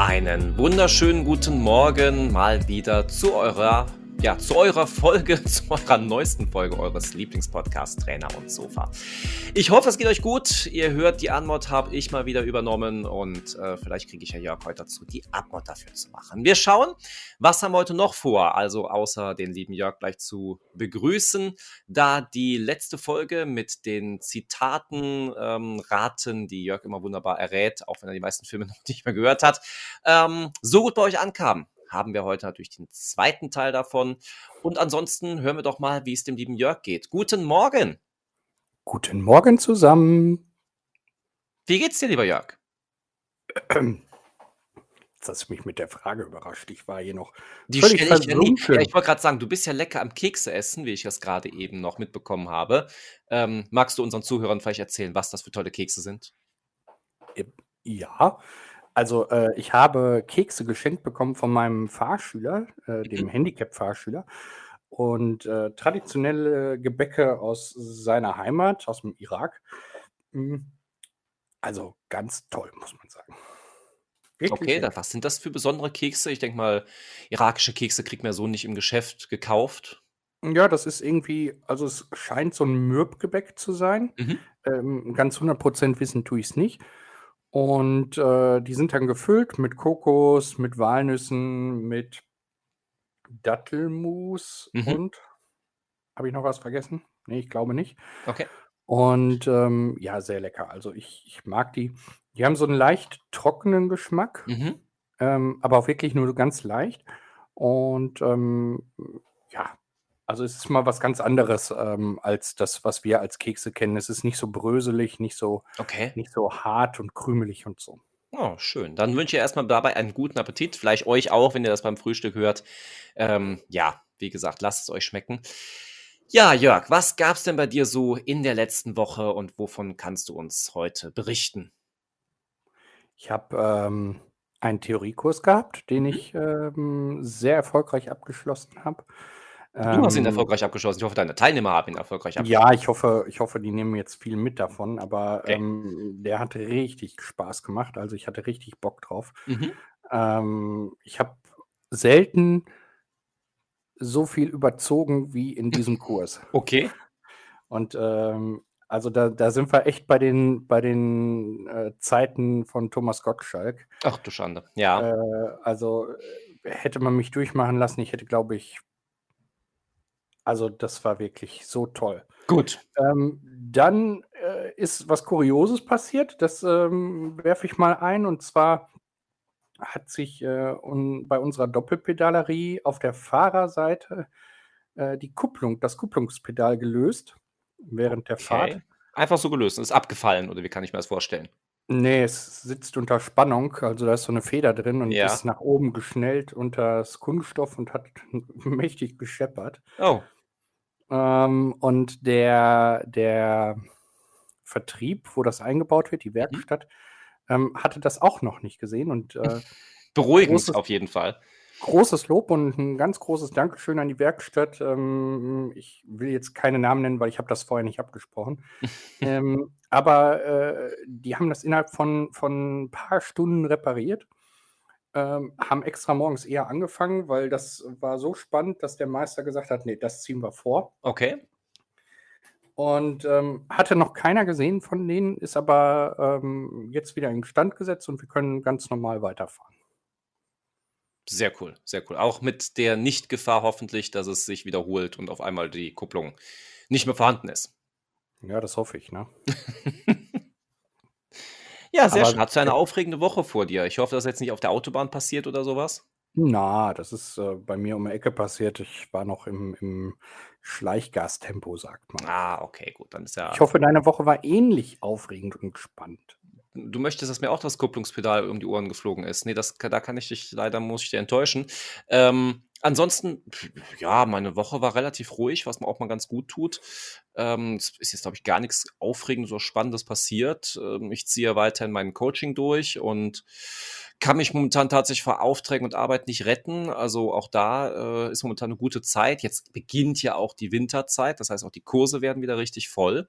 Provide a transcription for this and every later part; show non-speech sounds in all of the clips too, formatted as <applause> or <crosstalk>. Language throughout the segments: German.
Einen wunderschönen guten Morgen mal wieder zu eurer ja, zu eurer Folge, <laughs> zu eurer neuesten Folge eures Lieblingspodcasts Trainer und Sofa. Ich hoffe, es geht euch gut. Ihr hört, die Anmod habe ich mal wieder übernommen und äh, vielleicht kriege ich ja Jörg heute dazu, die Abmod dafür zu machen. Wir schauen, was haben wir heute noch vor? Also außer den lieben Jörg gleich zu begrüßen, da die letzte Folge mit den Zitaten ähm, raten, die Jörg immer wunderbar errät, auch wenn er die meisten Filme <laughs> noch nicht mehr gehört hat, ähm, so gut bei euch ankam haben wir heute natürlich den zweiten Teil davon. Und ansonsten hören wir doch mal, wie es dem lieben Jörg geht. Guten Morgen. Guten Morgen zusammen. Wie geht's dir, lieber Jörg? Jetzt hast du mich mit der Frage überrascht. Ich war hier noch Die völlig stelle ich ja nie. Ja, ich wollte gerade sagen, du bist ja lecker am Kekse essen, wie ich das gerade eben noch mitbekommen habe. Ähm, magst du unseren Zuhörern vielleicht erzählen, was das für tolle Kekse sind? Ja, also, äh, ich habe Kekse geschenkt bekommen von meinem Fahrschüler, äh, dem mhm. Handicap-Fahrschüler und, äh, traditionelle Gebäcke aus seiner Heimat, aus dem Irak. Hm, also, ganz toll, muss man sagen. Wirklich Okay, da was sind das für besondere Kekse? Ich denke mal, irakische Kekse kriegt man so nicht im Geschäft gekauft. Ja, das ist irgendwie also, es scheint so ein Mürbgebäck zu sein. Mhm. Ähm, ganz 100% wissen tue ich es nicht. Und, äh, die sind dann gefüllt mit Kokos, mit Walnüssen, mit Dattelmus Mhm. und habe ich noch was vergessen? Ne, ich glaube nicht. Okay. Und, ähm, ja, sehr lecker. Also, ich ich mag die. Die haben so einen leicht trockenen Geschmack, Mhm. ähm, aber auch wirklich nur ganz leicht. Und, ähm, ja, also es ist mal was ganz anderes ähm, als das, was wir als Kekse kennen. Es ist nicht so bröselig, nicht so, Okay. nicht so hart und krümelig und so. Oh, schön. Dann wünsche ich erstmal dabei einen guten Appetit. Vielleicht euch auch, wenn ihr das beim Frühstück hört. Ähm, ja, wie gesagt, lasst es euch schmecken. Ja, Jörg, was gab es denn bei dir so in der letzten Woche und wovon kannst du uns heute berichten? Ich habe ähm, einen Theoriekurs gehabt, den mhm. ich ähm, sehr erfolgreich abgeschlossen habe. Du hast ihn ähm, erfolgreich abgeschlossen. Ich hoffe, deine Teilnehmer haben ihn erfolgreich abgeschlossen. Ja, ich hoffe, ich hoffe, die nehmen jetzt viel mit davon, aber okay. ähm, der hat richtig Spaß gemacht. Also ich hatte richtig Bock drauf. Mhm. Ähm, ich habe selten so viel überzogen wie in diesem Kurs. <laughs> Okay. Und ähm, also da, da sind wir echt bei den, bei den äh, Zeiten von Thomas Gottschalk. Ach du Schande, ja. Äh, also äh, hätte man mich durchmachen lassen, ich hätte, glaube ich, also das war wirklich so toll. Gut. Ähm, dann äh, ist was Kurioses passiert. Das ähm, werfe ich mal ein. Und zwar hat sich äh, un bei unserer Doppelpedalerie auf der Fahrerseite äh, die Kupplung, das Kupplungspedal gelöst während der okay. Fahrt. Einfach so gelöst. Ist abgefallen oder wie kann ich mir das vorstellen? Nee, es sitzt unter Spannung, also da ist so eine Feder drin und ja. ist nach oben geschnellt unter das Kunststoff und hat <laughs> mächtig gescheppert. Oh. Ähm, und der, der Vertrieb, wo das eingebaut wird, die mhm. Werkstatt, ähm, hatte das auch noch nicht gesehen. Und äh, beruhigend großes, auf jeden Fall. Großes Lob und ein ganz großes Dankeschön an die Werkstatt. Ähm, ich will jetzt keine Namen nennen, weil ich habe das vorher nicht abgesprochen. <laughs> ähm, aber äh, die haben das innerhalb von, von ein paar Stunden repariert ähm, haben extra morgens eher angefangen, weil das war so spannend, dass der Meister gesagt hat, nee, das ziehen wir vor. Okay. Und ähm, hatte noch keiner gesehen von denen, ist aber ähm, jetzt wieder in Stand gesetzt und wir können ganz normal weiterfahren. Sehr cool, sehr cool. Auch mit der Nicht-Gefahr hoffentlich, dass es sich wiederholt und auf einmal die Kupplung nicht mehr vorhanden ist. Ja, das hoffe ich, ne? <laughs> Ja, sehr Aber schön. Hast du eine aufregende Woche vor dir? Ich hoffe, dass jetzt nicht auf der Autobahn passiert oder sowas? Na, das ist äh, bei mir um die Ecke passiert. Ich war noch im, im Schleichgastempo, sagt man. Ah, okay, gut. Dann ist ja. Ich hoffe, deine Woche war ähnlich aufregend und spannend. Du möchtest, dass mir auch das Kupplungspedal um die Ohren geflogen ist. Nee, das, da kann ich dich leider, muss ich dir enttäuschen. Ähm, ansonsten, ja, meine Woche war relativ ruhig, was mir auch mal ganz gut tut. Ähm, es ist jetzt, glaube ich, gar nichts Aufregendes oder Spannendes passiert. Ähm, ich ziehe weiterhin mein Coaching durch und kann mich momentan tatsächlich vor Aufträgen und Arbeit nicht retten. Also auch da äh, ist momentan eine gute Zeit. Jetzt beginnt ja auch die Winterzeit, das heißt auch die Kurse werden wieder richtig voll.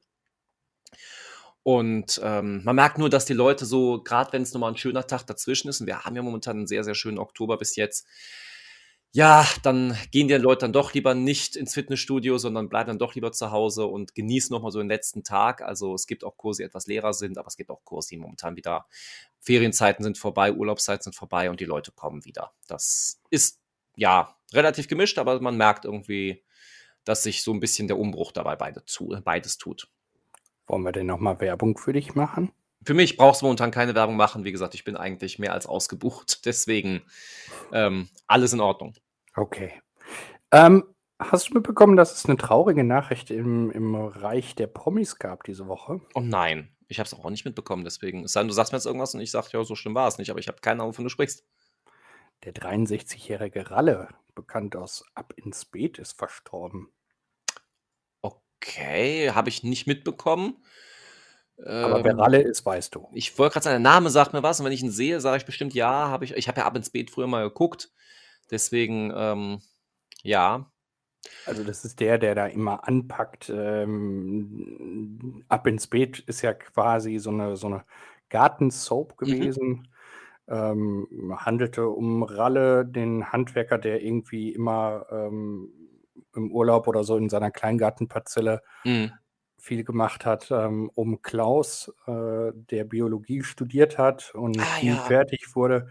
Und ähm, man merkt nur, dass die Leute so, gerade wenn es nochmal ein schöner Tag dazwischen ist, und wir haben ja momentan einen sehr, sehr schönen Oktober bis jetzt, ja, dann gehen die Leute dann doch lieber nicht ins Fitnessstudio, sondern bleiben dann doch lieber zu Hause und genießen nochmal so den letzten Tag. Also es gibt auch Kurse, die etwas leerer sind, aber es gibt auch Kurse, die momentan wieder Ferienzeiten sind vorbei, Urlaubszeiten sind vorbei und die Leute kommen wieder. Das ist ja relativ gemischt, aber man merkt irgendwie, dass sich so ein bisschen der Umbruch dabei beides tut. Wollen wir denn nochmal Werbung für dich machen? Für mich brauchst du momentan keine Werbung machen. Wie gesagt, ich bin eigentlich mehr als ausgebucht. <laughs> Deswegen ähm, alles in Ordnung. Okay. Ähm, hast du mitbekommen, dass es eine traurige Nachricht im, im Reich der Promis gab diese Woche? Oh nein, ich habe es auch nicht mitbekommen. Deswegen, es sei denn, du sagst mir jetzt irgendwas und ich sage, ja, so schlimm war es nicht. Aber ich habe keine Ahnung, wovon du sprichst. Der 63-jährige Ralle, bekannt aus Ab ins Beet, ist verstorben. Okay, habe ich nicht mitbekommen. Aber wer ähm, Ralle ist, weißt du. Ich wollte gerade sagen, der Name sagt mir was und wenn ich ihn sehe, sage ich bestimmt ja. Habe ich ich habe ja ab ins Beet früher mal geguckt. Deswegen, ähm, ja. Also das ist der, der da immer anpackt. Ähm, ab ins Beet ist ja quasi so eine, so eine Gartensoap mhm. gewesen. Mhm. Ähm, handelte um Ralle, den Handwerker, der irgendwie immer ähm, im Urlaub oder so in seiner Kleingartenparzelle mhm viel gemacht hat, ähm, um Klaus, äh, der Biologie studiert hat und ah, nie ja. fertig wurde,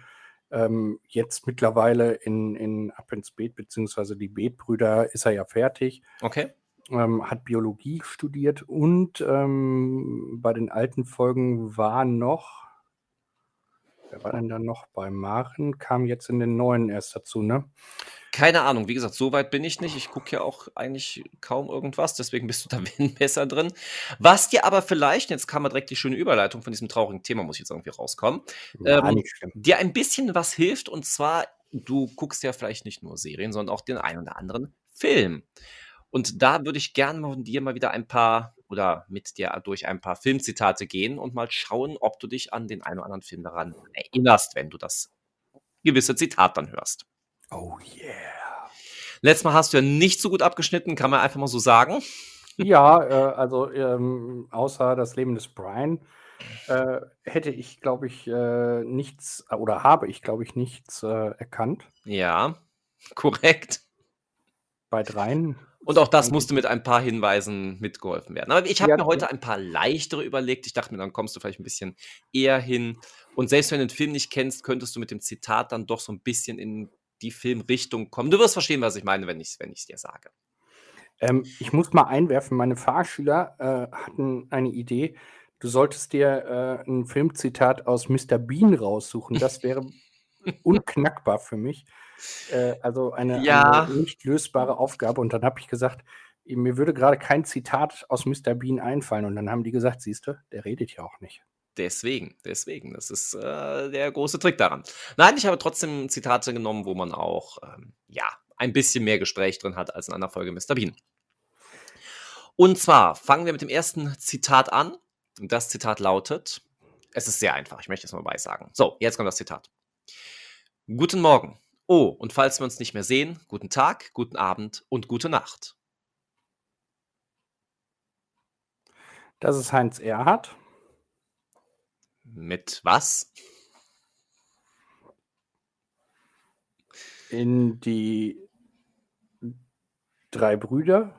ähm, jetzt mittlerweile in, in Ab ins Beet, beziehungsweise die Beetbrüder, ist er ja fertig. Okay. Ähm, hat Biologie studiert und ähm, bei den alten Folgen war noch, wer war denn da noch bei Maren? Kam jetzt in den neuen erst dazu, ne? Keine Ahnung, wie gesagt, so weit bin ich nicht. Ich gucke ja auch eigentlich kaum irgendwas, deswegen bist du da <laughs> besser drin. Was dir aber vielleicht, jetzt kam mal direkt die schöne Überleitung von diesem traurigen Thema, muss ich jetzt irgendwie rauskommen, ja, ähm, dir ein bisschen was hilft und zwar, du guckst ja vielleicht nicht nur Serien, sondern auch den einen oder anderen Film. Und da würde ich gerne von dir mal wieder ein paar oder mit dir durch ein paar Filmzitate gehen und mal schauen, ob du dich an den einen oder anderen Film daran erinnerst, wenn du das gewisse Zitat dann hörst. Oh yeah. Letztes Mal hast du ja nicht so gut abgeschnitten, kann man einfach mal so sagen. Ja, äh, also ähm, außer das Leben des Brian äh, hätte ich, glaube ich, äh, nichts oder habe ich, glaube ich, nichts äh, erkannt. Ja, <laughs> korrekt. Bei dreien. Und auch das musste mit ein paar Hinweisen mitgeholfen werden. Aber ich habe ja, mir heute ein paar leichtere überlegt. Ich dachte mir, dann kommst du vielleicht ein bisschen eher hin. Und selbst wenn du den Film nicht kennst, könntest du mit dem Zitat dann doch so ein bisschen in die Filmrichtung kommen. Du wirst verstehen, was ich meine, wenn ich es wenn dir sage. Ähm, ich muss mal einwerfen, meine Fahrschüler äh, hatten eine Idee. Du solltest dir äh, ein Filmzitat aus Mr. Bean raussuchen. Das wäre <laughs> unknackbar für mich. Äh, also eine, ja. eine, nicht lösbare Aufgabe. Und dann habe ich gesagt, mir würde gerade kein Zitat aus Mr. Bean einfallen. Und dann haben die gesagt, siehst du, der redet ja auch nicht. Deswegen, deswegen. Das ist äh, der große Trick daran. Nein, ich habe trotzdem Zitate genommen, wo man auch, ähm, ja, ein bisschen mehr Gespräch drin hat als in einer Folge Mr. Bean. Und zwar fangen wir mit dem ersten Zitat an. Das Zitat lautet, es ist sehr einfach, ich möchte es mal beisagen. So, jetzt kommt das Zitat. Guten Morgen. Oh, und falls wir uns nicht mehr sehen, guten Tag, guten Abend und gute Nacht. Das ist Heinz Erhardt. Mit was? In die drei Brüder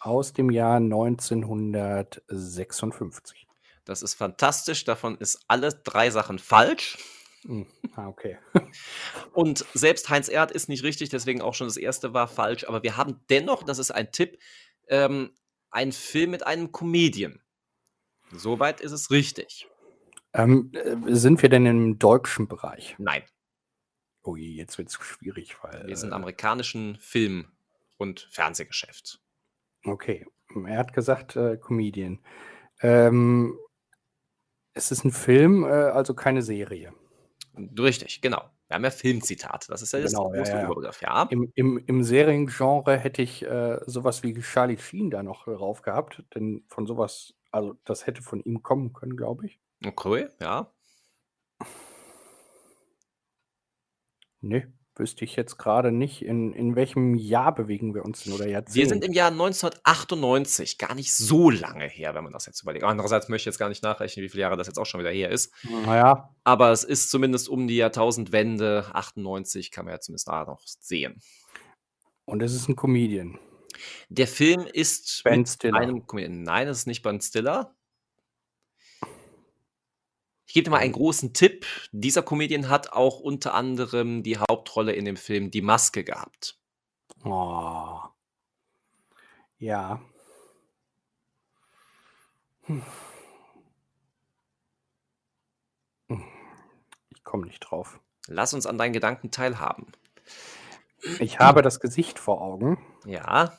aus dem Jahr 1956. Das ist fantastisch. Davon ist alle drei Sachen falsch. Hm. Ah, okay. <laughs> Und selbst Heinz Erd ist nicht richtig, deswegen auch schon das erste war falsch. Aber wir haben dennoch, das ist ein Tipp, ähm, einen Film mit einem Comedian. Soweit ist es richtig. Ähm, äh, sind wir denn im deutschen Bereich? Nein. Oh je, jetzt wird es schwierig, weil. Wir sind äh, amerikanischen Film- und Fernsehgeschäft. Okay. Er hat gesagt, äh, Comedian. Ähm, es ist ein Film, äh, also keine Serie. Richtig, genau. Wir haben ja Filmzitate, das ist ja das Genau, ja, große ja, ja. Überbegriff, ja. Im, im, im Seriengenre hätte ich äh, sowas wie Charlie Sheen da noch drauf gehabt, denn von sowas, also das hätte von ihm kommen können, glaube ich. Okay, ja. Nee, wüsste ich jetzt gerade nicht. In, in welchem Jahr bewegen wir uns denn oder Wir Jahrzehnt? sind im Jahr 1998, gar nicht so lange her, wenn man das jetzt überlegt. Andererseits möchte ich jetzt gar nicht nachrechnen, wie viele Jahre das jetzt auch schon wieder her ist. Naja, Aber es ist zumindest um die Jahrtausendwende, 98 kann man ja zumindest da noch sehen. und es ist ein Comedian. Der Film ist Ben mit Stiller. einem Comedian. Nein, es ist nicht Ben Stiller. Ich gebe dir mal einen großen Tipp. Dieser Comedian hat auch unter anderem die Hauptrolle in dem Film Die Maske gehabt. Oh. Ja. Hm. Ich komme nicht drauf. Lass uns an deinen Gedanken teilhaben. Ich habe das Gesicht vor Augen. Ja,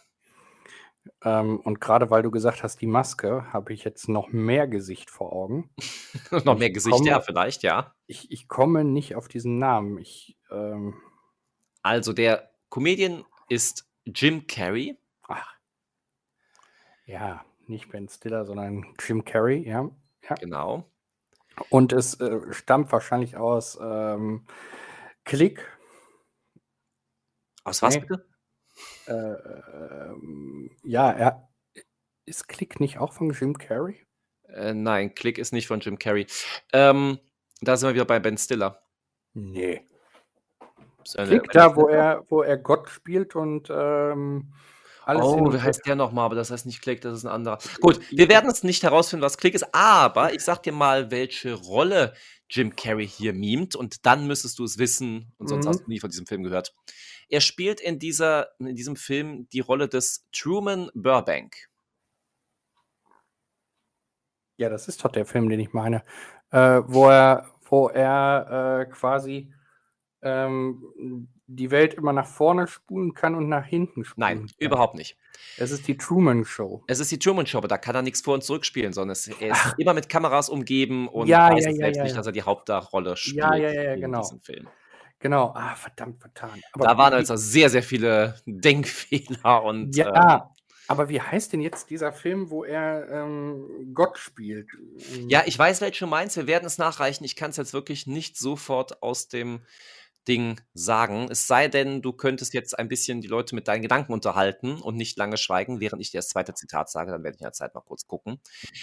Ähm, und gerade weil du gesagt hast, die Maske, habe ich jetzt noch mehr Gesicht vor Augen. <laughs> noch mehr Ich Gesichter komme- vielleicht, ja. Ich, ich komme nicht auf diesen Namen. Ich, ähm, Also der Comedian ist Jim Carrey. ach. Ja, nicht Ben Stiller, sondern Jim Carrey, ja. Genau. Und es äh, stammt wahrscheinlich aus ähm, Click. Aus was Nee. bitte? Äh, ähm, ja, er ist Click nicht auch von Jim Carrey? Äh, nein, Click ist nicht von Jim Carrey. Ähm, da sind wir wieder bei Ben Stiller. Nee. Click, da, wo er, wo er Gott spielt und ähm, alles Oh, wie heißt der nochmal? Aber das heißt nicht Click, das ist ein anderer. Gut, wir werden es nicht herausfinden, was Click ist, aber ich sag dir mal, welche Rolle Jim Carrey hier mimt und dann müsstest du es wissen und sonst Mhm. hast du nie von diesem Film gehört. Er spielt in, dieser, in diesem Film die Rolle des Truman Burbank. Ja, das ist doch der Film, den ich meine. Äh, wo er, wo er äh, quasi ähm, die Welt immer nach vorne spulen kann und nach hinten spulen Nein, kann. überhaupt nicht. Es ist die Truman Show. Es ist die Truman Show, aber da kann er nichts vor und zurückspielen, sondern es, er ist Ach. immer mit Kameras umgeben und Ja, weiß ja, ja, selbst ja, nicht, dass er die Hauptrolle spielt Ja, ja, ja, in genau. diesem Film. Genau. Ah, verdammt vertan. Aber Da waren also sehr, sehr viele Denkfehler und Ja, ähm, aber wie heißt denn jetzt dieser Film, wo er ähm, Gott spielt? Ähm, Ja, ich weiß, welche du meinst. Wir werden es nachreichen. Ich kann es jetzt wirklich nicht sofort aus dem Ding sagen. Es sei denn, du könntest jetzt ein bisschen die Leute mit deinen Gedanken unterhalten und nicht lange schweigen, während ich dir das zweite Zitat sage. Dann werde ich in der Zeit mal kurz gucken.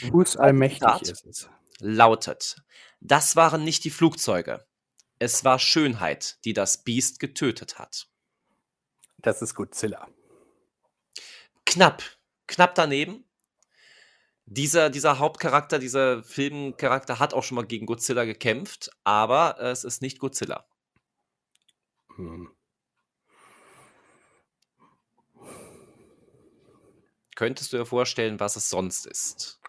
Bruce allmächtig Zitat. ist es. Lautet: Das waren nicht die Flugzeuge. Es war Schönheit, die das Biest getötet hat. Das ist Godzilla. Knapp, knapp daneben. Dieser, dieser Hauptcharakter, dieser Filmcharakter hat auch schon mal gegen Godzilla gekämpft, aber es ist nicht Godzilla. Hm. Könntest du dir vorstellen, was es sonst ist?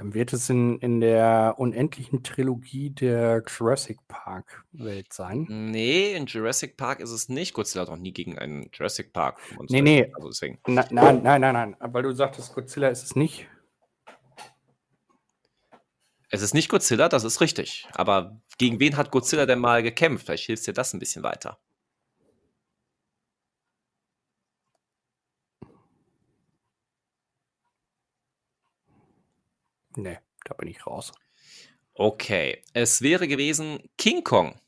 Dann wird es in, in der unendlichen Trilogie der Jurassic Park Welt sein. Nee, in Jurassic Park ist es nicht. Godzilla hat noch nie gegen einen Jurassic Park. Monster Nee, nee. Also deswegen. Na, nein, nein, nein, nein. Weil du sagtest, Godzilla ist es nicht. Es ist nicht Godzilla, das ist richtig. Aber gegen wen hat Godzilla denn mal gekämpft? Vielleicht hilft dir das ein bisschen weiter. Nee, da bin ich raus. Okay, es wäre gewesen King Kong.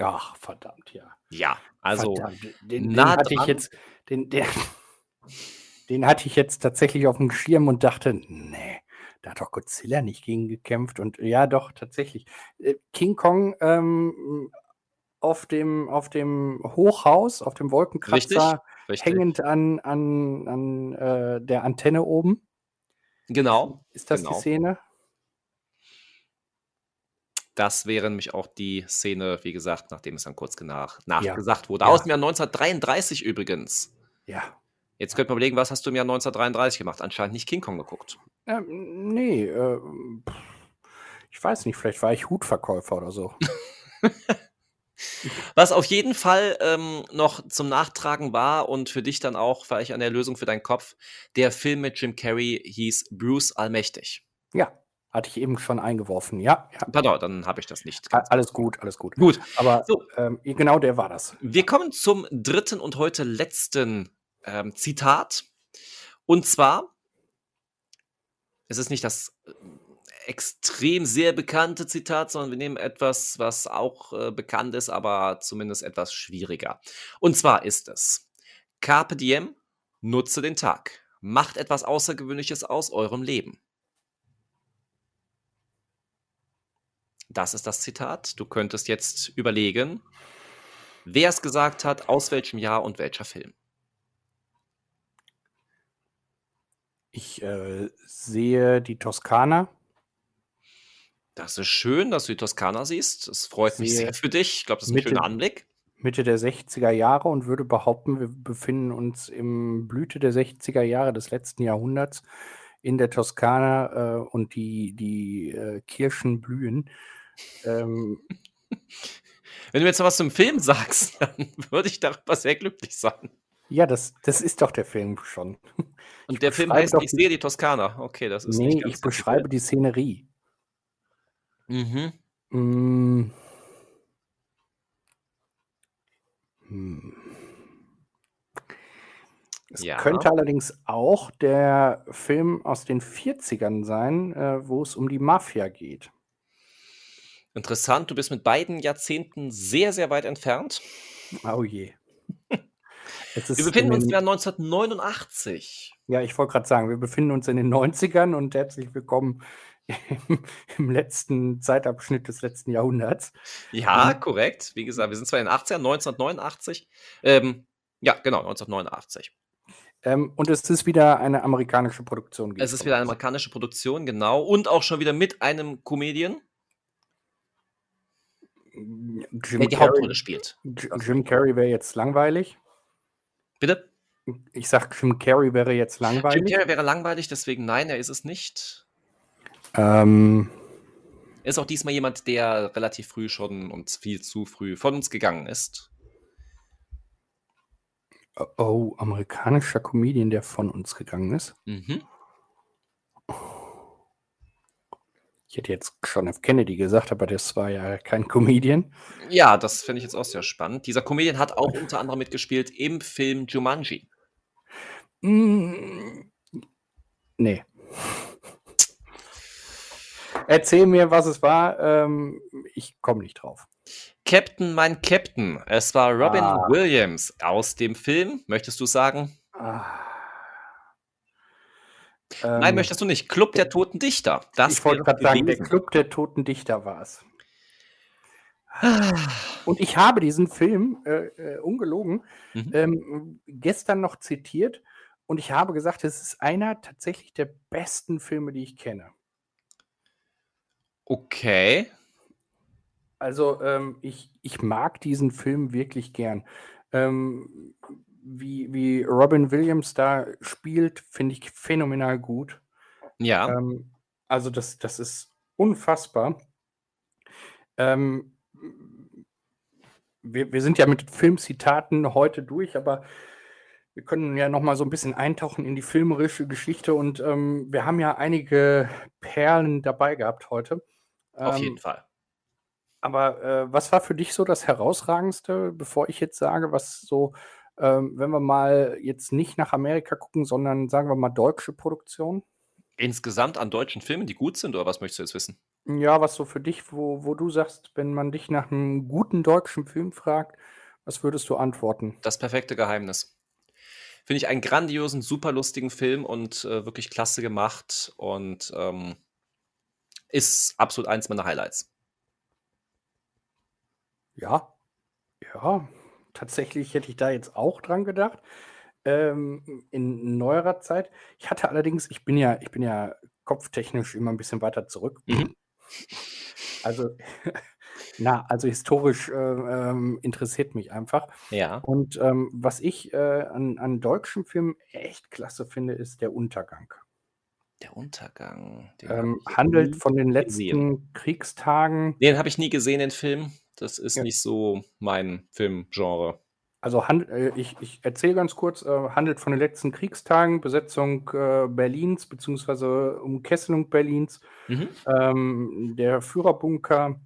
Ach, verdammt, ja. Ja, also verdammt. Den, den hatte ich jetzt, den, der, den hatte ich jetzt tatsächlich auf dem Schirm und dachte, nee, da hat doch Godzilla nicht gegen gekämpft. Und ja, doch, tatsächlich. Äh, King Kong ähm, auf, dem, auf dem Hochhaus, auf dem richtig, Wolkenkratzer, richtig. hängend an, an, an äh, der Antenne oben. Genau, Ist das genau. die Szene? das wäre nämlich auch die Szene, wie gesagt, nachdem es dann kurz nach, nachgesagt wurde. Ja. Aus dem Jahr 1933 übrigens. Ja. Jetzt könnte man überlegen, was hast du im Jahr 1933 gemacht? Anscheinend nicht King Kong geguckt. Ähm, nee, äh, ich weiß nicht, vielleicht war ich Hutverkäufer oder so. <laughs> Was auf jeden Fall ähm, noch zum Nachtragen war und für dich dann auch vielleicht eine Erlösung für deinen Kopf, der Film mit Jim Carrey hieß Bruce Allmächtig. Ja, Hatte ich eben schon eingeworfen, ja. ja. Pardon, dann habe ich das nicht. Alles gut, alles gut. Gut. Aber So. ähm, genau der war das. Wir kommen zum dritten und heute letzten ähm, Zitat. Und zwar, es ist nicht das äh, extrem sehr bekannte Zitat, sondern wir nehmen etwas, was auch äh, bekannt ist, aber zumindest etwas schwieriger. Und zwar ist es, Carpe diem, nutze den Tag. Macht etwas Außergewöhnliches aus eurem Leben. Das ist das Zitat. Du könntest jetzt überlegen, wer es gesagt hat, aus welchem Jahr und welcher Film. Ich äh, sehe die Toskana. Das ist schön, dass du die Toskana siehst. Es freut mich sehr für dich. Ich glaube, das ist ein Mitte- schöner Anblick. Mitte der 60er Jahre und würde behaupten, wir befinden uns im Blüte der 60er Jahre des letzten Jahrhunderts in der Toskana äh, und die, die äh, Kirschen blühen. Ähm, <laughs> Wenn du jetzt noch was zum Film <laughs> sagst, dann würde ich darüber sehr glücklich sein. ja, das, das ist doch der Film schon. Und der Film heißt Ich die- sehe die Toskana. Okay, das ist Nee, nicht ganz ich beschreibe die Szenerie. Mhm. Mm. Hm. Es Ja. könnte allerdings auch der Film aus den 40ern sein, äh, wo es um die Mafia geht. Interessant, du bist mit beiden Jahrzehnten sehr, sehr weit entfernt. Oh je. <laughs> Es ist Wir befinden in uns im den, Jahr 1989. ja, ich wollte gerade sagen, wir befinden uns in den 90ern und herzlich willkommen <laughs> im, letzten Zeitabschnitt des letzten Jahrhunderts. Ja, Mhm. korrekt. Wie gesagt, wir sind zwar in den 80ern, 1989. Ähm, ja, genau, 1989. Ähm, und es ist wieder eine amerikanische Produktion. Es ist wieder eine amerikanische Produktion, genau. Und auch schon wieder mit einem Comedian, Jim der die Carrey, Hauptrolle spielt. Jim Carrey wäre jetzt langweilig. Bitte? Ich sag, Jim Carrey wäre jetzt Jim langweilig. Carrey wäre langweilig, deswegen nein, er ist es nicht. Ähm, Er ist auch diesmal jemand, der relativ früh schon und viel zu früh von uns gegangen ist. oh, amerikanischer Comedian, der von uns gegangen ist. Mhm. Ich hätte jetzt John F. Kennedy gesagt, aber das war ja kein Comedian. Ja, das finde ich jetzt auch sehr spannend. Dieser Comedian hat auch unter anderem mitgespielt im Film Jumanji. Mm, nee. Erzähl mir, was es war. Ähm, ich komme nicht drauf. Captain, mein Captain. Es war Robin Ah. Williams aus dem Film. Möchtest du sagen? Ah. Nein, Ähm, möchtest du nicht. Club der Toten Dichter. Das ich wollte gerade sagen, der. Club der Toten Dichter war es. <sighs> Und ich habe diesen Film, äh, äh, ungelogen, Mhm. ähm, gestern noch zitiert und ich habe gesagt, es ist einer tatsächlich der besten Filme, die ich kenne. Okay. Also ähm, ich, ich mag diesen Film wirklich gern. Ähm, wie, wie Robin Williams da spielt, finde ich phänomenal gut. Ja. Ähm, also das, das ist unfassbar. Ähm, wir, wir sind ja mit Filmzitaten heute durch, aber wir können ja noch mal so ein bisschen eintauchen in die filmerische Geschichte und ähm, wir haben ja einige Perlen dabei gehabt heute. Auf Ähm, jeden Fall. aber äh, was war für dich so das Herausragendste, bevor ich jetzt sage, was so, ähm, wenn wir mal jetzt nicht nach Amerika gucken, sondern sagen wir mal deutsche Produktion? Insgesamt an deutschen Filmen, die gut sind, oder was möchtest du jetzt wissen? Ja, was so für dich, wo, wo du sagst, wenn man dich nach einem guten deutschen Film fragt, was würdest du antworten? Das perfekte Geheimnis. Finde ich einen grandiosen, super lustigen Film und äh, wirklich klasse gemacht und ähm, ist absolut eins meiner Highlights. Ja, ja, tatsächlich hätte ich da jetzt auch dran gedacht. Ähm, in neuerer Zeit. Ich hatte allerdings, ich bin ja, ich bin ja kopftechnisch immer ein bisschen weiter zurück. Mhm. Also, <laughs> na, also historisch äh, ähm, interessiert mich einfach. Ja. Und ähm, was ich äh, an, an deutschen Filmen echt klasse finde, ist der Untergang. Der Untergang. Ähm, handelt von den gesehen. letzten Kriegstagen. Den habe ich nie gesehen, den Film. Das ist Ja. nicht so mein Filmgenre. Also äh, ich, ich erzähle ganz kurz, äh, handelt von den letzten Kriegstagen, Besetzung äh, Berlins bzw. Umkesselung Berlins, mhm. ähm, der Führerbunker,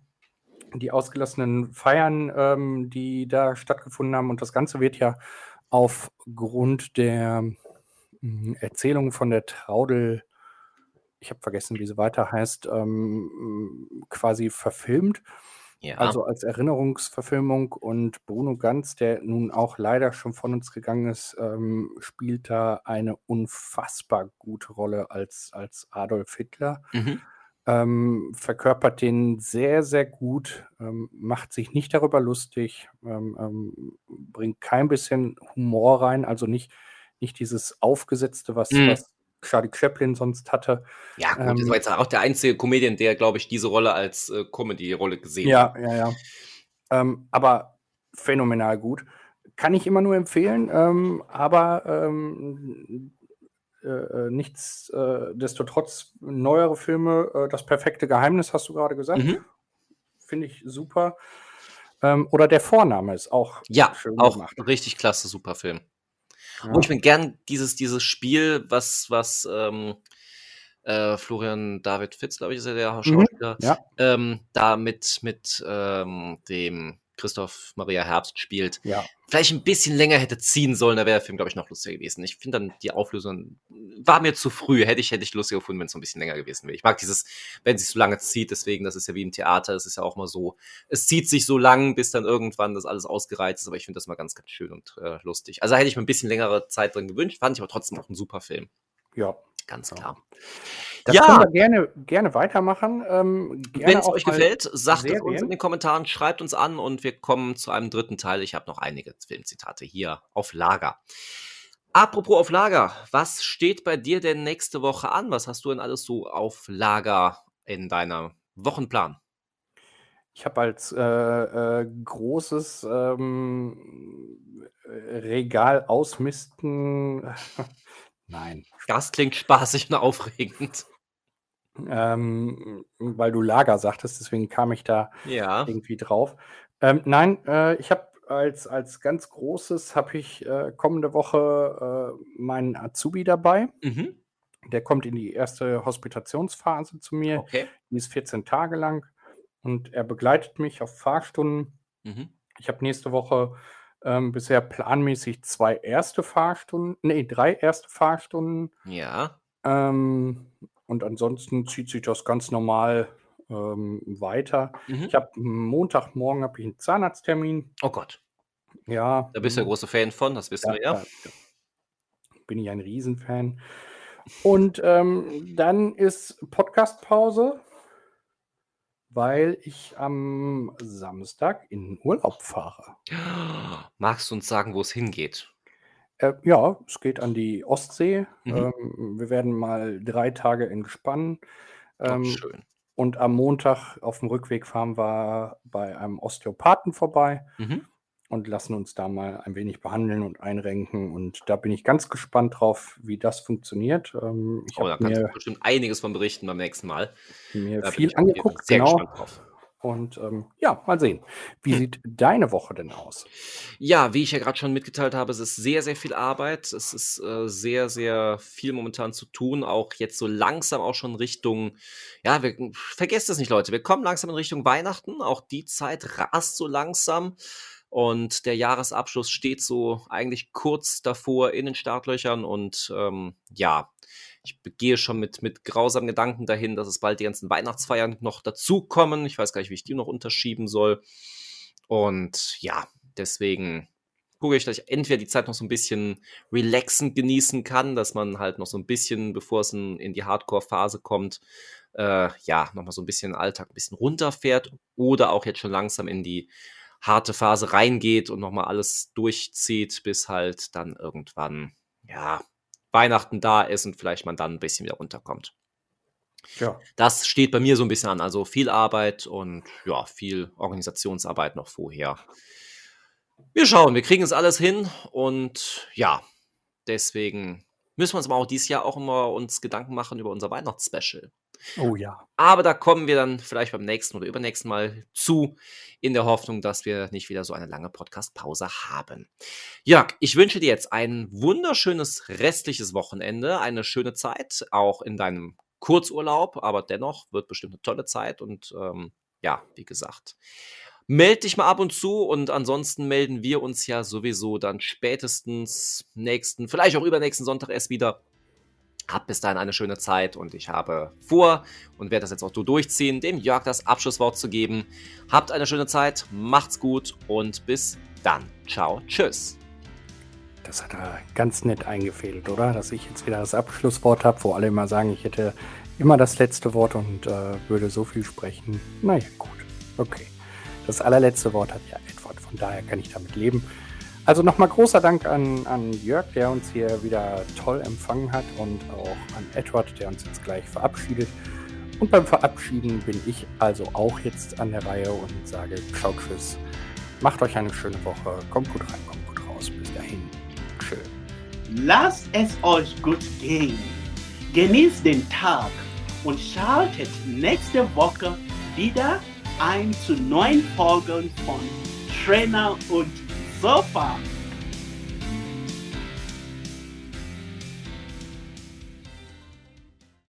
die ausgelassenen Feiern, ähm, die da stattgefunden haben. Und das Ganze wird ja aufgrund der mh, Erzählung von der Traudel, ich habe vergessen, wie sie weiter heißt, ähm, quasi verfilmt. Ja. Also als Erinnerungsverfilmung und Bruno Ganz, der nun auch leider schon von uns gegangen ist, ähm, spielt da eine unfassbar gute Rolle als, als Adolf Hitler. Mhm. Ähm, verkörpert den sehr, sehr gut, ähm, macht sich nicht darüber lustig, ähm, ähm, bringt kein bisschen Humor rein, also nicht, nicht dieses Aufgesetzte, was, mhm. was Charlie Chaplin sonst hatte. Ja, gut, ähm, das war jetzt auch der einzige Comedian, der, glaube ich, diese Rolle als äh, Comedy-Rolle gesehen ja, hat. Ja, ja, ja. Ähm, aber phänomenal gut. Kann ich immer nur empfehlen, ähm, aber ähm, äh, äh nichtsdestotrotz äh, neuere Filme, äh, Das perfekte Geheimnis, hast du gerade gesagt. Mhm. Finde ich super. Ähm, oder der Vorname ist auch ja, schön auch gemacht. richtig klasse, super Film. Ja. Wo ich mir gern dieses, dieses Spiel, was, was ähm, äh, Florian David Fitz, glaube ich, ist ja der mhm. Schauspieler, mhm, ja. ähm, da mit, mit ähm, dem Christoph Maria Herbst spielt, ja. vielleicht ein bisschen länger hätte ziehen sollen, da wäre der Film, glaube ich, noch lustiger gewesen. Ich finde dann die Auflösung war mir zu früh. Hätte ich, hätte ich lustiger gefunden, wenn es so ein bisschen länger gewesen wäre. Ich mag dieses, wenn es sich so lange zieht, deswegen, das ist ja wie im Theater, es ist ja auch mal so, es zieht sich so lang, bis dann irgendwann das alles ausgereizt ist, aber ich finde das mal ganz, ganz schön und äh, lustig. Also hätte ich mir ein bisschen längere Zeit drin gewünscht, fand ich aber trotzdem auch ein super Film. Ja. Ganz klar. Das ja. können wir gerne, gerne weitermachen. Ähm, Wenn es euch gefällt, sagt es uns in den Kommentaren, schreibt uns an und wir kommen zu einem dritten Teil. Ich habe noch einige Filmzitate hier auf Lager. Apropos auf Lager, was steht bei dir denn nächste Woche an? Was hast du denn alles so auf Lager in deinem Wochenplan? Ich habe als äh, äh, großes ähm, Regal ausmisten. <laughs> Nein. Das klingt spaßig und aufregend. Ähm, weil du Lager sagtest, deswegen kam ich da ja. irgendwie drauf. Ähm, nein, äh, ich habe als, als ganz großes habe ich äh, kommende Woche äh, meinen Azubi dabei. Mhm. Der kommt in die erste Hospitationsphase zu mir. Okay. Die ist 14 Tage lang und er begleitet mich auf Fahrstunden. Mhm. Ich habe nächste Woche ähm, bisher planmäßig zwei erste Fahrstunden, nee, drei erste Fahrstunden. Ja. Ähm, und ansonsten zieht sich das ganz normal ähm, weiter. Mhm. Ich habe Montagmorgen habe ich einen Zahnarzttermin. Oh Gott. Ja. Da bist du ein großer Fan von, das wissen ja, wir ja. ja. Bin ich ein Riesenfan. Und ähm, dann ist Podcastpause, weil ich am Samstag in Urlaub fahre. <gasps> Magst du uns sagen, wo es hingeht? Äh, ja, es geht an die Ostsee. Mhm. Ähm, wir werden mal drei Tage entspannen. Ähm, oh, schön. Und am Montag auf dem Rückweg fahren wir bei einem Osteopathen vorbei mhm. und lassen uns da mal ein wenig behandeln und einrenken. Und da bin ich ganz gespannt drauf, wie das funktioniert. Ähm, ich oh, da kannst mir, du bestimmt einiges von berichten beim nächsten Mal. Mir da viel angeguckt, sehr genau. gespannt drauf. Und ähm, ja, mal sehen. Wie hm. sieht deine Woche denn aus? Ja, wie ich ja gerade schon mitgeteilt habe, es ist sehr, sehr viel Arbeit. Es ist äh, sehr, sehr viel momentan zu tun. Auch jetzt so langsam auch schon Richtung, ja, wir, vergesst es nicht, Leute. Wir kommen langsam in Richtung Weihnachten. Auch die Zeit rast so langsam. Und der Jahresabschluss steht so eigentlich kurz davor in den Startlöchern. Und ähm, ja, ich gehe schon mit, mit grausamen Gedanken dahin, dass es bald die ganzen Weihnachtsfeiern noch dazukommen. Ich weiß gar nicht, wie ich die noch unterschieben soll. Und ja, deswegen gucke ich, dass ich entweder die Zeit noch so ein bisschen relaxend genießen kann, dass man halt noch so ein bisschen, bevor es in, in die Hardcore-Phase kommt, äh, ja, nochmal so ein bisschen Alltag ein bisschen runterfährt oder auch jetzt schon langsam in die harte Phase reingeht und nochmal alles durchzieht, bis halt dann irgendwann, ja, Weihnachten da ist und vielleicht man dann ein bisschen wieder runterkommt. Ja. Das steht bei mir so ein bisschen an. Also viel Arbeit und ja, viel Organisationsarbeit noch vorher. Wir schauen, wir kriegen es alles hin und ja, deswegen müssen wir uns aber auch dieses Jahr auch immer uns Gedanken machen über unser Weihnachtsspecial. Oh ja. Aber da kommen wir dann vielleicht beim nächsten oder übernächsten Mal zu, in der Hoffnung, dass wir nicht wieder so eine lange Podcast-Pause haben. Jörg, ich wünsche dir jetzt ein wunderschönes restliches Wochenende, eine schöne Zeit, auch in deinem Kurzurlaub, aber dennoch wird bestimmt eine tolle Zeit und ähm, ja, wie gesagt, meld dich mal ab und zu und ansonsten melden wir uns ja sowieso dann spätestens nächsten, vielleicht auch übernächsten Sonntag erst wieder Habt bis dahin eine schöne Zeit und ich habe vor und werde das jetzt auch so durchziehen, dem Jörg das Abschlusswort zu geben. Habt eine schöne Zeit, macht's gut und bis dann. Ciao, tschüss. Das hat er ganz nett eingefädelt, oder? Dass ich jetzt wieder das Abschlusswort habe, wo alle immer sagen, ich hätte immer das letzte Wort und äh, würde so viel sprechen. Naja, gut. Okay. Das allerletzte Wort hat ja Edward, von daher kann ich damit leben. Also nochmal großer Dank an, an Jörg, der uns hier wieder toll empfangen hat und auch an Edward, der uns jetzt gleich verabschiedet. Und beim Verabschieden bin ich also auch jetzt an der Reihe und sage Ciao, Tschüss. Macht euch eine schöne Woche. Kommt gut rein, kommt gut raus. Bis dahin. Tschö. Lasst es euch gut gehen. Genießt den Tag und schaltet nächste Woche wieder ein zu neuen Folgen von Trainer und so far